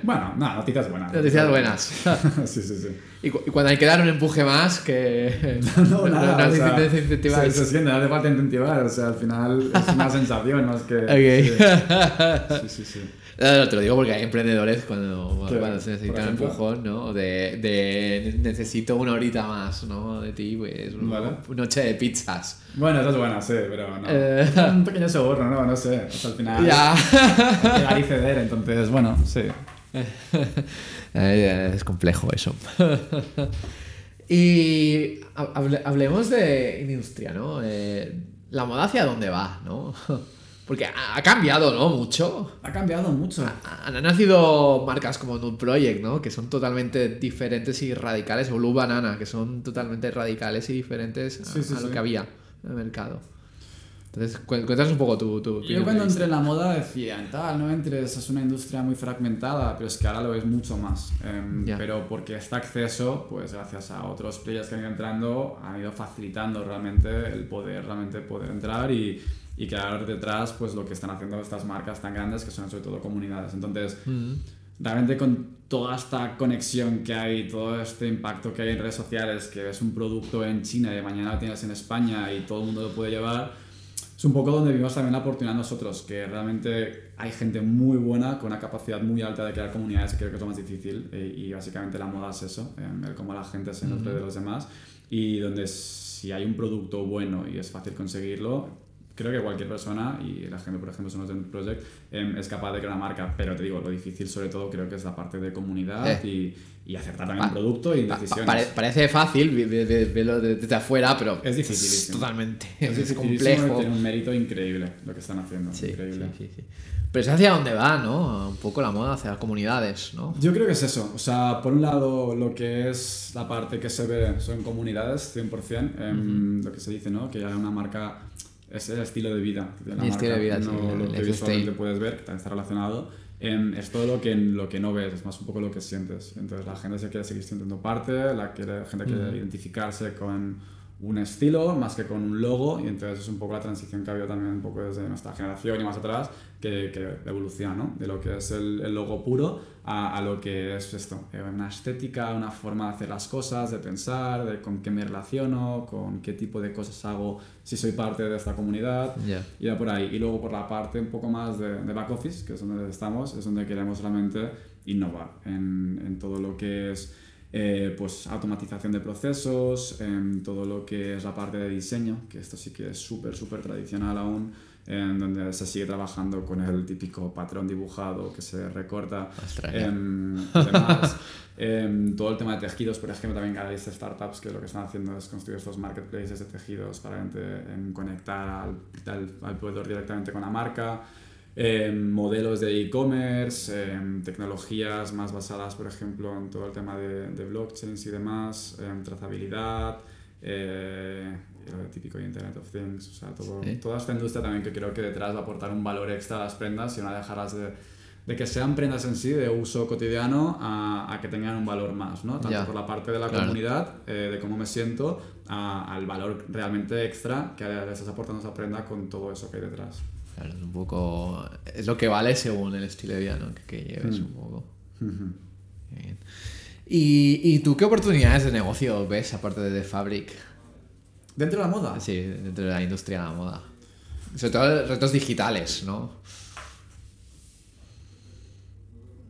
Speaker 1: Bueno, no, noticias buenas.
Speaker 2: Noticias buenas.
Speaker 1: sí, sí, sí.
Speaker 2: Y, cu- y cuando hay que dar un empuje más, que
Speaker 1: No, nada, o
Speaker 2: no
Speaker 1: sea,
Speaker 2: desincentiváis.
Speaker 1: se, se siente, no hace falta incentivar, o sea, al final es una sensación más que...
Speaker 2: Ok.
Speaker 1: Sí, sí, sí. sí.
Speaker 2: No, te lo digo porque hay emprendedores cuando, se
Speaker 1: ¿Por
Speaker 2: necesitan
Speaker 1: ejemplo?
Speaker 2: empujón, ¿no? De, de necesito una horita más, ¿no? De ti, pues una
Speaker 1: Vale.
Speaker 2: noche de pizzas.
Speaker 1: Bueno, eso es bueno, sí, pero no.
Speaker 2: Eh.
Speaker 1: Un pequeño soborno, no, no sé. O sea, al final
Speaker 2: Ya.
Speaker 1: dar y ceder, entonces, bueno, sí.
Speaker 2: Es complejo eso. y hable- hablemos de industria, ¿no? Eh, la moda hacia dónde va, ¿no? Porque ha ha cambiado, ¿no? Mucho.
Speaker 1: Ha cambiado mucho.
Speaker 2: Han han nacido marcas como Nude Project, ¿no? Que son totalmente diferentes y radicales, o Blue Banana, que son totalmente radicales y diferentes a,
Speaker 1: Sí, sí,
Speaker 2: a lo
Speaker 1: sí.
Speaker 2: que había en el mercado. Entonces, cu- cuéntanos un poco tu, tu
Speaker 1: Yo cuando entré en la moda decía, tal, no entres, es una industria muy fragmentada, pero es que ahora lo ves mucho más. Em,
Speaker 2: Ya.
Speaker 1: Pero porque este acceso, pues gracias a otros players que han ido entrando, han ido facilitando realmente el poder, realmente poder entrar y, y crear detrás pues lo que están haciendo estas marcas tan grandes que son sobre todo comunidades. Entonces,
Speaker 2: Mm,
Speaker 1: realmente con toda esta conexión que hay, todo este impacto que hay en redes sociales, que ves un producto en China y mañana lo tienes en España y todo el mundo lo puede llevar, es un poco donde vimos también la oportunidad nosotros, que realmente hay gente muy buena, con una capacidad muy alta de crear comunidades, que creo que es lo más difícil, eh, y básicamente la moda es eso, ver cómo la gente se nutre de los demás, y donde si hay un producto bueno y es fácil conseguirlo, creo que cualquier persona, y la gente, por ejemplo, son los de Project, em, es capaz de crear una marca, pero te digo, lo difícil sobre todo creo que es la parte de comunidad y, y acertar también
Speaker 2: Pa-
Speaker 1: un producto y
Speaker 2: pa-
Speaker 1: decisiones.
Speaker 2: pare- parece fácil verlo de- desde afuera, pero
Speaker 1: Es dificilísimo.
Speaker 2: totalmente.
Speaker 1: es,
Speaker 2: Es, complejo.
Speaker 1: tiene un mérito increíble lo que están haciendo.
Speaker 2: Sí,
Speaker 1: increíble.
Speaker 2: sí, sí, sí. Pero es hacia dónde va, ¿no? Un poco la moda hacia las comunidades, ¿no?
Speaker 1: Yo creo que es eso. O sea, por un lado, lo que es la parte que se ve son comunidades, 100%. em, Lo que se dice, ¿no? Que ya una marca es el estilo de vida. tiene la
Speaker 2: El estilo de vida,
Speaker 1: no
Speaker 2: sí,
Speaker 1: lo que
Speaker 2: lifestyle.
Speaker 1: visualmente puedes ver, que también está relacionado. em, es todo lo que, lo que no ves, es más un poco lo que sientes. Entonces, la gente se quiere seguir sintiendo parte, la, quiere, la gente quiere identificarse con un estilo más que con un logo y entonces es un poco la transición que ha habido también un poco desde nuestra generación y más atrás que, que evoluciona ¿no? de lo que es el, el logo puro a, a lo que es esto eh, una estética una forma de hacer las cosas de pensar de con qué me relaciono con qué tipo de cosas hago si soy parte de esta comunidad
Speaker 2: Ya.
Speaker 1: y va por ahí. Y luego por la parte un poco más de, de back office, que es donde estamos, es donde queremos realmente innovar en, en todo lo que es eh, pues automatización de procesos, en todo lo que es la parte de diseño, que esto sí que es súper, súper tradicional aún, en donde se sigue trabajando con el típico patrón dibujado que se recorta.
Speaker 2: Ostras,
Speaker 1: Em, además, em, todo el tema de tejidos, por ejemplo, también hay startups que lo que están haciendo es construir estos marketplaces de tejidos para em, conectar al, al, al proveedor directamente con la marca. Em, modelos de e-commerce, em, tecnologías más basadas, por ejemplo, en todo el tema de, de blockchains y demás, em, trazabilidad, eh, y lo típico de Internet of Things, o sea, todo,
Speaker 2: Sí.
Speaker 1: toda esta industria también que creo que detrás va a aportar un valor extra a las prendas y no dejarás de, de que sean prendas en sí de uso cotidiano a, a que tengan un valor más, ¿no? Tanto por la parte de la
Speaker 2: Claro.
Speaker 1: comunidad, eh, de cómo me siento, a- al valor realmente extra que le estás aportando a esa prenda con todo eso que hay detrás.
Speaker 2: Claro, es un poco. Es lo que vale según el estilo de vida ¿no? que, que lleves
Speaker 1: Mm.
Speaker 2: un poco. Bien. ¿Y, ¿Y tú qué oportunidades de negocio ves aparte de The Fabric?
Speaker 1: Dentro de la moda,
Speaker 2: Sí, dentro de la industria de la moda. Sobre todo retos digitales, ¿no?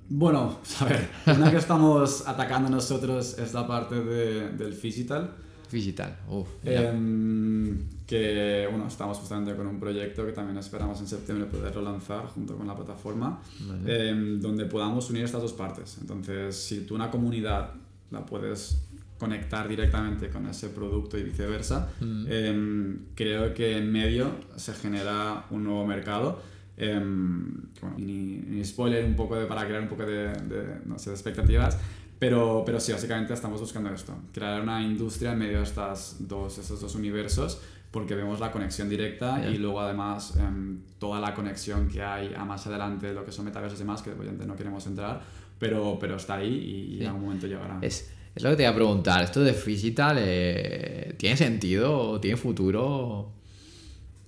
Speaker 1: Bueno, a ver, una que estamos atacando nosotros es la parte de, del digital.
Speaker 2: Digital. Uf.
Speaker 1: Em, que bueno, estamos justamente con un proyecto que también esperamos en septiembre poderlo lanzar junto con la plataforma,
Speaker 2: Vale.
Speaker 1: em, donde podamos unir estas dos partes. Entonces, si tú una comunidad la puedes conectar directamente con ese producto y viceversa,
Speaker 2: Mm.
Speaker 1: em, creo que en medio se genera un nuevo mercado. bueno, ni, ni spoiler un poco de, para crear un poco de, de, no sé, de expectativas, pero, pero sí, básicamente estamos buscando esto, crear una industria en medio de estas dos, estos dos universos, porque vemos la conexión directa
Speaker 2: Ya.
Speaker 1: y luego además em, toda la conexión que hay a más adelante, lo que son metaversos y demás, que obviamente no queremos entrar, pero, pero está ahí y, y
Speaker 2: Sí.
Speaker 1: en algún momento llegará.
Speaker 2: Es, es lo que te iba a preguntar. ¿Esto de digital eh, tiene sentido? ¿Tiene futuro?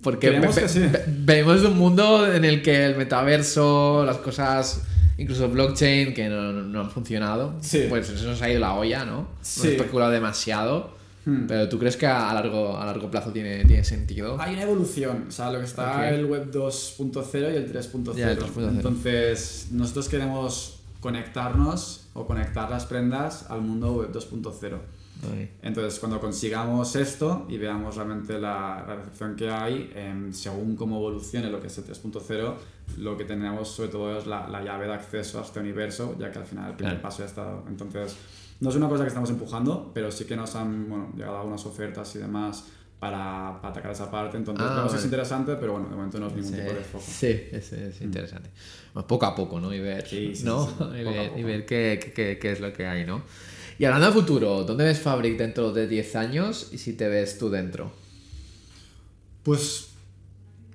Speaker 2: Porque ve-
Speaker 1: que sí.
Speaker 2: ve- vemos un mundo en el que el metaverso, las cosas, incluso blockchain, que no, no- han funcionado,
Speaker 1: Sí.
Speaker 2: pues eso nos ha ido la olla, ¿no?
Speaker 1: Sí.
Speaker 2: Hemos especulado demasiado.
Speaker 1: Hmm.
Speaker 2: Pero ¿tú crees que a largo, a largo plazo tiene, tiene sentido?
Speaker 1: Hay una evolución, o sea, lo que está
Speaker 2: Ok.
Speaker 1: el web 2.0 y el 3.0.
Speaker 2: Ya, el 3.0.
Speaker 1: Entonces, nosotros queremos conectarnos o conectar las prendas al mundo web 2.0. Entonces, cuando consigamos esto y veamos realmente la, la recepción que hay, em, según cómo evolucione lo que es el 3.0, lo que tenemos sobre todo es la, la llave de acceso a este universo, ya que al final el primer
Speaker 2: Claro.
Speaker 1: paso ya está dado. Entonces, no es una cosa que estamos empujando, pero sí que nos han bueno, llegado algunas ofertas y demás para, para atacar esa parte. Entonces,
Speaker 2: Ah,
Speaker 1: que es
Speaker 2: vale.
Speaker 1: interesante, pero bueno, de momento no es ningún
Speaker 2: Sí,
Speaker 1: tipo de foco.
Speaker 2: sí, es, es interesante. Bueno, poco a poco, ¿no? Y ver,
Speaker 1: Sí, sí,
Speaker 2: ¿no?
Speaker 1: sí, sí,
Speaker 2: y,
Speaker 1: poco a
Speaker 2: ver,
Speaker 1: poco.
Speaker 2: y ver qué, qué- qué- qué es lo que hay, ¿no? Y hablando de futuro, ¿dónde ves Fabric dentro de 10 años y si te ves tú dentro?
Speaker 1: Pues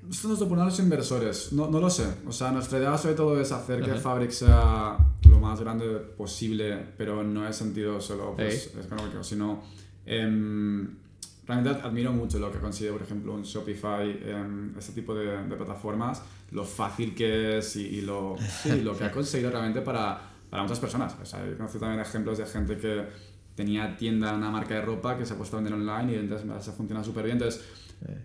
Speaker 1: esto nos lo ponen los inversores, no, no lo sé. O sea, nuestra idea sobre todo es hacer que. Fabric sea lo más grande posible, pero no en sentido solo pues, económico, sino em, realmente admiro mucho lo que consigue, por ejemplo, un Shopify, este tipo de, de plataformas, lo fácil que es y, y lo, sí, lo que ha conseguido realmente para, para muchas personas. O sea, he conocido también ejemplos de gente que tenía tienda, una marca de ropa que se ha puesto a vender online y entonces se funciona súper bien. Entonces,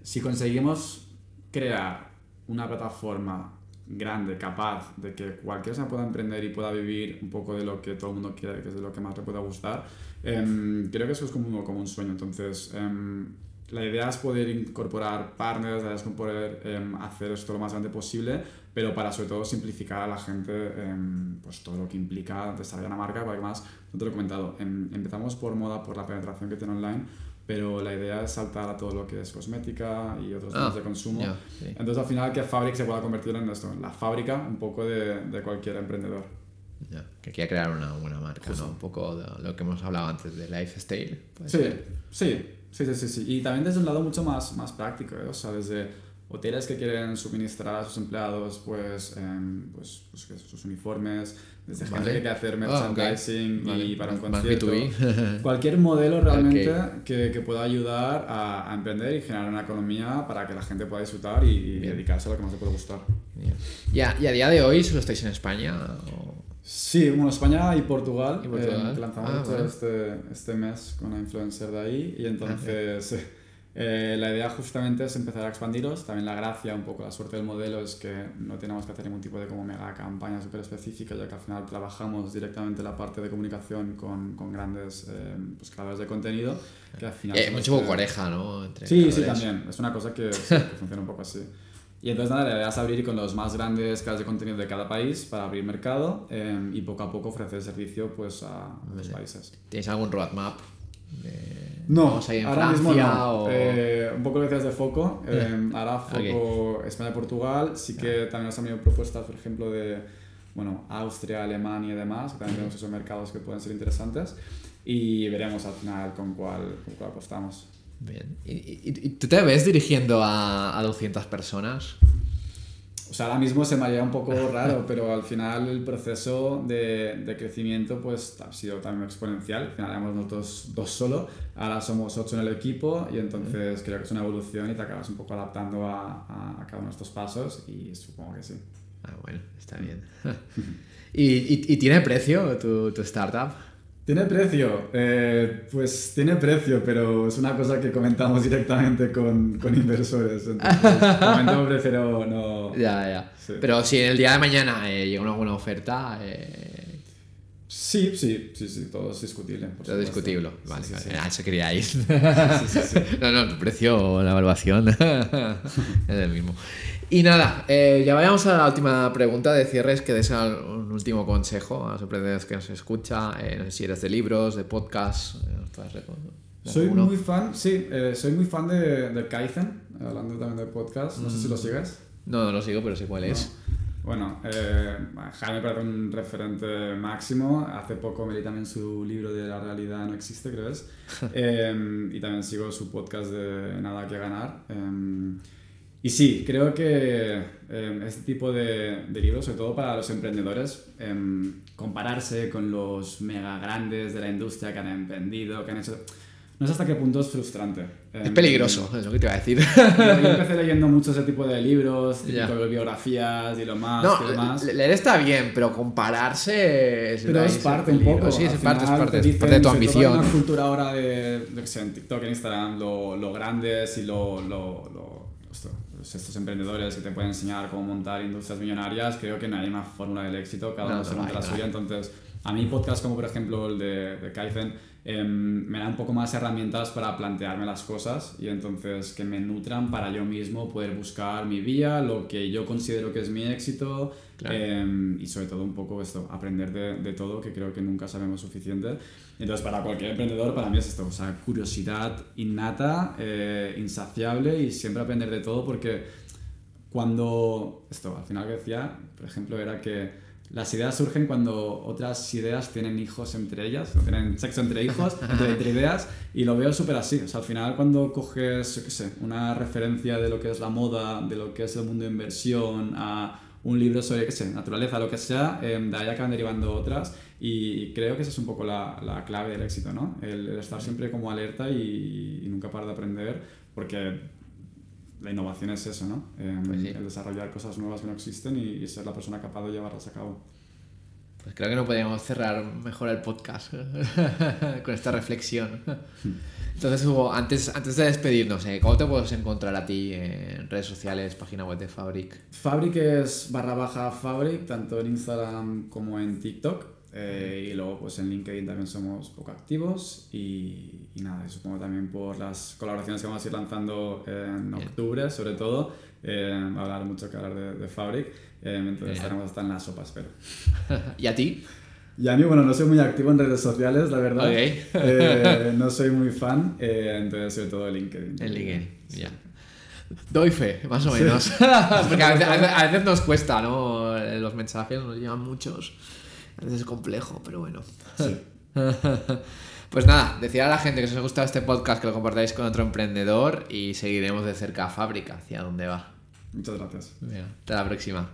Speaker 1: si conseguimos crear una plataforma grande, capaz de que cualquier persona pueda emprender y pueda vivir un poco de lo que todo el mundo quiere, que es de lo que más le pueda gustar, em, creo que eso es como, como un sueño. Entonces, em, la idea es poder incorporar partners, la idea es poder em, hacer esto lo más grande posible, pero para sobre todo simplificar a la gente em, pues todo lo que implica desarrollar una marca, porque además, no te lo he comentado, em, empezamos por moda, por la penetración que tiene online, pero la idea es saltar a todo lo que es cosmética y otros
Speaker 2: Ah,
Speaker 1: temas de consumo.
Speaker 2: ya, sí.
Speaker 1: Entonces al final que Fabric se pueda convertir en esto, en la fábrica un poco de, de cualquier emprendedor.
Speaker 2: Ya, que quiera crear una buena marca,
Speaker 1: Justo.
Speaker 2: ¿no? Un poco de lo que hemos hablado antes de lifestyle.
Speaker 1: Sí, sí, sí, sí, sí, sí. Y también desde un lado mucho más, más práctico, ¿eh? o sea, desde hoteles que quieren suministrar a sus empleados pues, em, pues, pues, sus uniformes, desde gente
Speaker 2: Vale.
Speaker 1: que quiere hacer
Speaker 2: Ah,
Speaker 1: merchandising
Speaker 2: Vale.
Speaker 1: y para un concierto.
Speaker 2: B2B.
Speaker 1: Cualquier modelo realmente
Speaker 2: Ok.
Speaker 1: que, que pueda ayudar a, a emprender y generar una economía para que la gente pueda disfrutar y, y dedicarse a lo que más le puede gustar.
Speaker 2: Bien. Y a, día de hoy solo estáis en España. o-
Speaker 1: Sí, bueno, España y Portugal.
Speaker 2: Y Portugal.
Speaker 1: eh, lanzamos
Speaker 2: Ah, vale.
Speaker 1: este, este mes con una influencer de ahí. Y entonces eh, la idea justamente es empezar a expandiros. También la gracia, un poco la suerte del modelo es que no tenemos que hacer ningún tipo de como mega campaña súper específica, ya que al final trabajamos directamente la parte de comunicación con, con grandes eh, pues, creadores de contenido. Que al final
Speaker 2: Eh, mucho
Speaker 1: los
Speaker 2: poco oreja, ¿no? Entre
Speaker 1: Sí, sí,
Speaker 2: creadores.
Speaker 1: también. Es una cosa que, sí, que funciona un poco así. Y entonces nada, la idea es abrir con los más grandes creadores de contenido de cada país para abrir mercado eh, y poco a poco ofrecer servicio pues a los
Speaker 2: Vale.
Speaker 1: países.
Speaker 2: ¿Tienes algún roadmap? De...
Speaker 1: No,
Speaker 2: Vamos a ir en
Speaker 1: ahora mismo
Speaker 2: Francia
Speaker 1: no.
Speaker 2: o...
Speaker 1: Eh, un poco lo decías de foco. eh, ahora foco España-Portugal. Sí que también nos han venido propuestas, por ejemplo, de bueno, Austria, Alemania y demás. que También tenemos esos mercados que pueden ser interesantes. Y veremos al final con cuál, con cuál apostamos.
Speaker 2: Bien. ¿Y, y- y tú te ves dirigiendo a, a 200 personas?
Speaker 1: O sea, ahora mismo se me haría un poco raro, pero al final el proceso de, de crecimiento pues ha sido también exponencial. Al final éramos nosotros dos solo, ahora somos ocho en el equipo y entonces creo que es una evolución y te acabas un poco adaptando a, a- cada uno de estos pasos y supongo que sí.
Speaker 2: Ah, bueno, está bien. ¿Y, y, y tiene precio tu, tu startup?
Speaker 1: ¿Tiene precio? Eh, pues tiene precio, pero es una cosa que comentamos directamente con, con inversores. Entonces, de momento prefiero no...
Speaker 2: Ya, ya.
Speaker 1: Sí.
Speaker 2: Pero si el día de mañana eh, llega una buena oferta, eh,
Speaker 1: Sí, sí, sí, sí, todo es discutible. por
Speaker 2: todo es discutible. Vale,
Speaker 1: sí,
Speaker 2: vale. Ah, eso quería ir. No, no, tu precio, la evaluación es el mismo. Y nada, eh, ya vayamos a la última pregunta de cierres, que des un último consejo a los emprendedores que nos escucha. Eh, no sé si eres de libros, de podcast. eh, ¿nos puedes recomendar
Speaker 1: Soy muy fan, sí, eh, soy muy fan de, de Kaizen, hablando también de podcast, no sé si lo sigues.
Speaker 2: No, no lo sigo, pero sé cuál es.
Speaker 1: ¿no? Bueno, eh, Jaime parece un referente máximo. Hace poco me leí también su libro de La realidad no existe, creo es. Eh, y también sigo su podcast de Nada que ganar. Eh, y sí, creo que eh, este tipo de, de libros, sobre todo para los emprendedores, em, compararse con los mega grandes de la industria que han emprendido, que han hecho... no sé hasta qué punto es frustrante.
Speaker 2: Es
Speaker 1: Em,
Speaker 2: peligroso, es lo que te iba a decir.
Speaker 1: Yo yo empecé leyendo mucho ese tipo de libros, típico de biografías y lo más,
Speaker 2: No,
Speaker 1: que lo más.
Speaker 2: le- leer está bien, pero compararse es,
Speaker 1: Pero es parte un poco.
Speaker 2: Sí, es parte, es parte,
Speaker 1: te
Speaker 2: es
Speaker 1: dicen,
Speaker 2: parte de tu
Speaker 1: todo hay
Speaker 2: ambición.
Speaker 1: una cultura ahora de, yo qué sé, en TikTok, en Instagram, lo, lo grandes y lo, lo, lo- pues estos emprendedores que te pueden enseñar cómo montar industrias millonarias, creo que no hay una fórmula del éxito, cada
Speaker 2: No,
Speaker 1: uno
Speaker 2: no
Speaker 1: se monta la suya. Entonces, a mí podcasts como por ejemplo el de, de Kaizen em, me dan un poco más herramientas para plantearme las cosas y entonces que me nutran para yo mismo poder buscar mi vía, lo que yo considero que es mi éxito
Speaker 2: Claro.
Speaker 1: em, y sobre todo un poco esto, aprender de, de todo, que creo que nunca sabemos suficiente. Entonces, para cualquier emprendedor, para mí es esto, o sea, curiosidad innata, eh, insaciable y siempre aprender de todo porque cuando, esto, al final que decía, por ejemplo, era que las ideas surgen cuando otras ideas tienen hijos entre ellas, o tienen sexo entre hijos, entre, entre ideas, y lo veo súper así. O sea, al final cuando coges, yo qué sé, una referencia de lo que es la moda, de lo que es el mundo de inversión, a un libro sobre, qué sé, naturaleza, lo que sea, eh, de ahí acaban derivando otras, y creo que esa es un poco la, la clave del éxito, ¿no? El, el estar siempre como alerta y, y nunca parar de aprender, porque la innovación es eso, ¿no? Eh,
Speaker 2: Pues sí.
Speaker 1: El desarrollar cosas nuevas que no existen y, y ser la persona capaz de llevarlas a cabo.
Speaker 2: Pues creo que no podríamos cerrar mejor el podcast con esta reflexión. Entonces, Hugo, antes, antes de despedirnos, ¿eh? ¿cómo te puedes encontrar a ti en redes sociales, página web de Fabric?
Speaker 1: Fabric es barra baja Fabric, tanto en Instagram como en TikTok. Eh, y luego pues en LinkedIn también somos poco activos y, y nada, supongo también por las colaboraciones que vamos a ir lanzando en octubre sobre todo, eh, hablar mucho que hablar de, de Fabric, eh, entonces
Speaker 2: Bien.
Speaker 1: estaremos hasta en la sopa, espero.
Speaker 2: ¿Y a ti?
Speaker 1: Y a mí, bueno, no soy muy activo en redes sociales, la verdad.
Speaker 2: Ok.
Speaker 1: Eh, no soy muy fan, eh, entonces sobre todo LinkedIn.
Speaker 2: En LinkedIn, ya. Doy fe, más o menos. Porque a veces, a veces- a veces nos cuesta, ¿no? Los mensajes nos llevan muchos. A veces es complejo, pero bueno.
Speaker 1: Sí.
Speaker 2: Pues nada, decir a la gente que os ha gustado este podcast que lo compartáis con otro emprendedor y seguiremos de cerca a Fábrica, hacia dónde va.
Speaker 1: Muchas gracias.
Speaker 2: Hasta la próxima.